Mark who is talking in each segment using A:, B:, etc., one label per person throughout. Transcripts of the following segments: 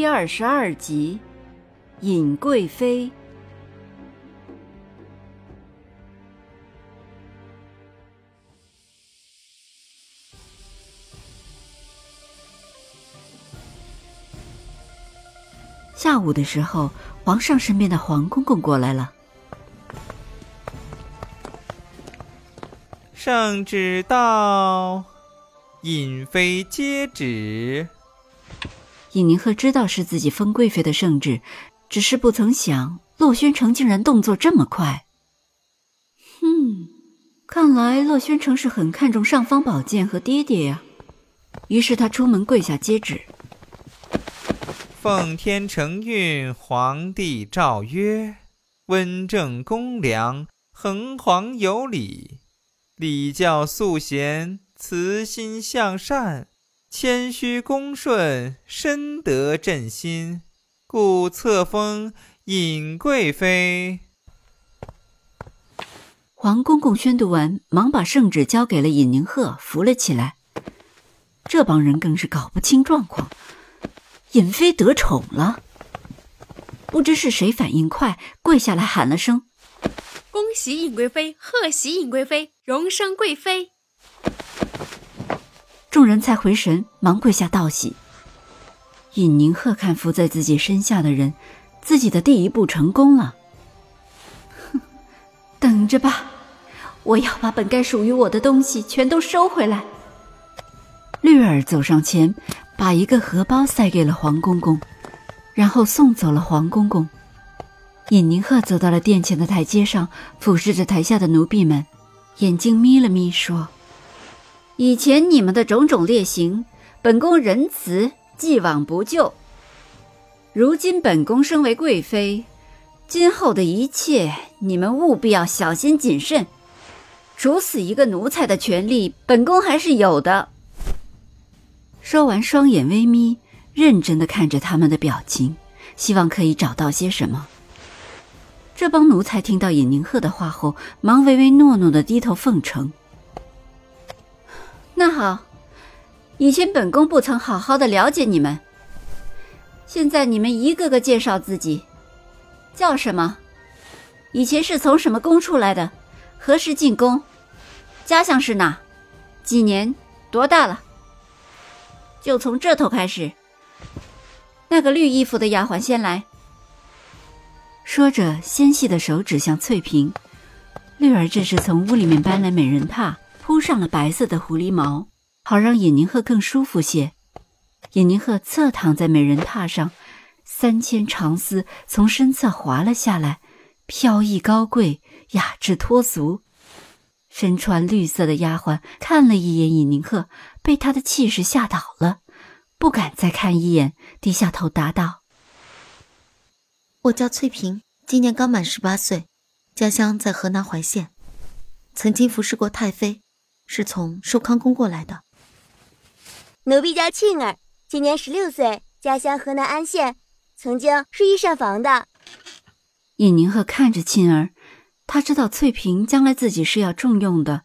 A: 第二十二集，尹贵妃。下午的时候，皇上身边的黄公公过来了。
B: 圣旨到，尹妃接旨。
A: 尹宁鹤知道是自己封贵妃的圣旨，只是不曾想洛宣城竟然动作这么快。哼，看来洛宣城是很看重尚方宝剑和爹爹呀。于是他出门跪下接旨：“
B: 奉天承运，皇帝诏曰：温正公良，恒皇有礼，礼教肃贤，慈心向善。”谦虚恭顺，深得朕心，故册封尹贵妃。
A: 黄公公宣读完，忙把圣旨交给了尹宁鹤，扶了起来。这帮人更是搞不清状况，尹妃得宠了。不知是谁反应快，跪下来喊了声：“
C: 恭喜尹贵妃，贺喜尹贵妃，荣升贵妃。”
A: 众人才回神，忙跪下道喜。尹宁鹤看伏在自己身下的人，自己的第一步成功了。哼，等着吧，我要把本该属于我的东西全都收回来。绿儿走上前，把一个荷包塞给了黄公公，然后送走了黄公公。尹宁鹤走到了殿前的台阶上，俯视着台下的奴婢们，眼睛眯了眯，说。以前你们的种种劣行，本宫仁慈，既往不咎。如今本宫身为贵妃，今后的一切你们务必要小心谨慎。处死一个奴才的权利，本宫还是有的。说完，双眼微眯，认真的看着他们的表情，希望可以找到些什么。这帮奴才听到尹宁鹤的话后，忙唯唯诺诺的低头奉承。那好，以前本宫不曾好好的了解你们，现在你们一个个介绍自己，叫什么？以前是从什么宫出来的？何时进宫？家乡是哪？几年？多大了？就从这头开始。那个绿衣服的丫鬟先来。说着，纤细的手指向翠萍。绿儿这是从屋里面搬来美人榻。铺上了白色的狐狸毛，好让尹宁鹤更舒服些。尹宁鹤侧躺在美人榻上，三千长丝从身侧滑了下来，飘逸高贵，雅致脱俗。身穿绿色的丫鬟看了一眼尹宁鹤，被他的气势吓倒了，不敢再看一眼，低下头答道：“
D: 我叫翠萍，今年刚满十八岁，家乡在河南怀县，曾经服侍过太妃。”是从寿康宫过来的。
E: 奴婢叫沁儿，今年十六岁，家乡河南安县，曾经是御膳房的。
A: 尹宁鹤看着沁儿，他知道翠萍将来自己是要重用的。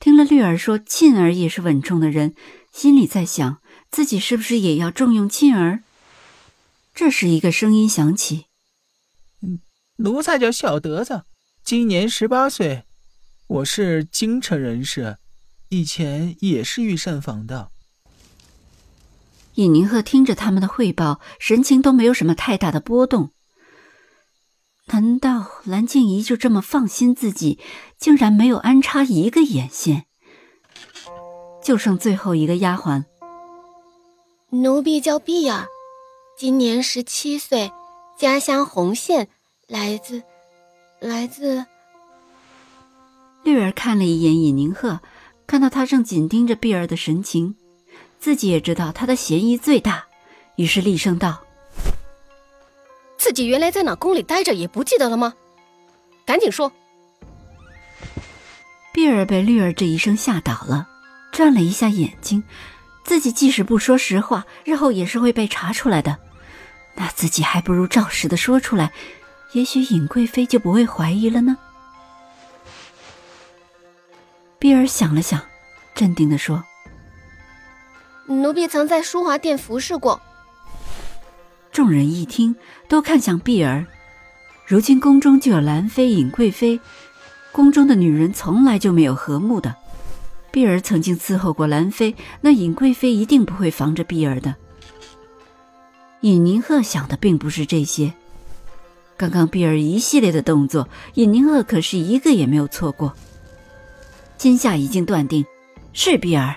A: 听了绿儿说沁儿也是稳重的人，心里在想自己是不是也要重用沁儿。这时，一个声音响起：“
F: 嗯，奴才叫小德子，今年十八岁，我是京城人士。”以前也是御膳房的。
A: 尹宁鹤听着他们的汇报，神情都没有什么太大的波动。难道蓝静怡就这么放心自己，竟然没有安插一个眼线？就剩最后一个丫鬟。
C: 奴婢叫碧儿，今年十七岁，家乡洪县，来自，来自。
A: 绿儿看了一眼尹宁鹤。看到他正紧盯着碧儿的神情，自己也知道他的嫌疑最大，于是厉声道：“
C: 自己原来在哪宫里待着也不记得了吗？赶紧说！
A: 碧儿被绿儿这一声吓倒了，转了一下眼睛，自己即使不说实话，日后也是会被查出来的。那自己还不如照实的说出来，也许尹贵妃就不会怀疑了呢。碧儿想了想，镇定的说：“
C: 奴婢曾在淑华殿服侍过。”
A: 众人一听，都看向碧儿。如今宫中就有兰妃、尹贵妃，宫中的女人从来就没有和睦的。碧儿曾经伺候过兰妃，那尹贵妃一定不会防着碧儿的。尹宁鹤想的并不是这些，刚刚碧儿一系列的动作，尹宁鹤可是一个也没有错过。今夏已经断定，是碧儿。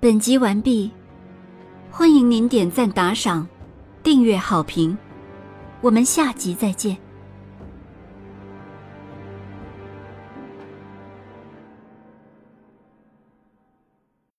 A: 本集完毕，欢迎您点赞、打赏、订阅、好评，我们下集再见。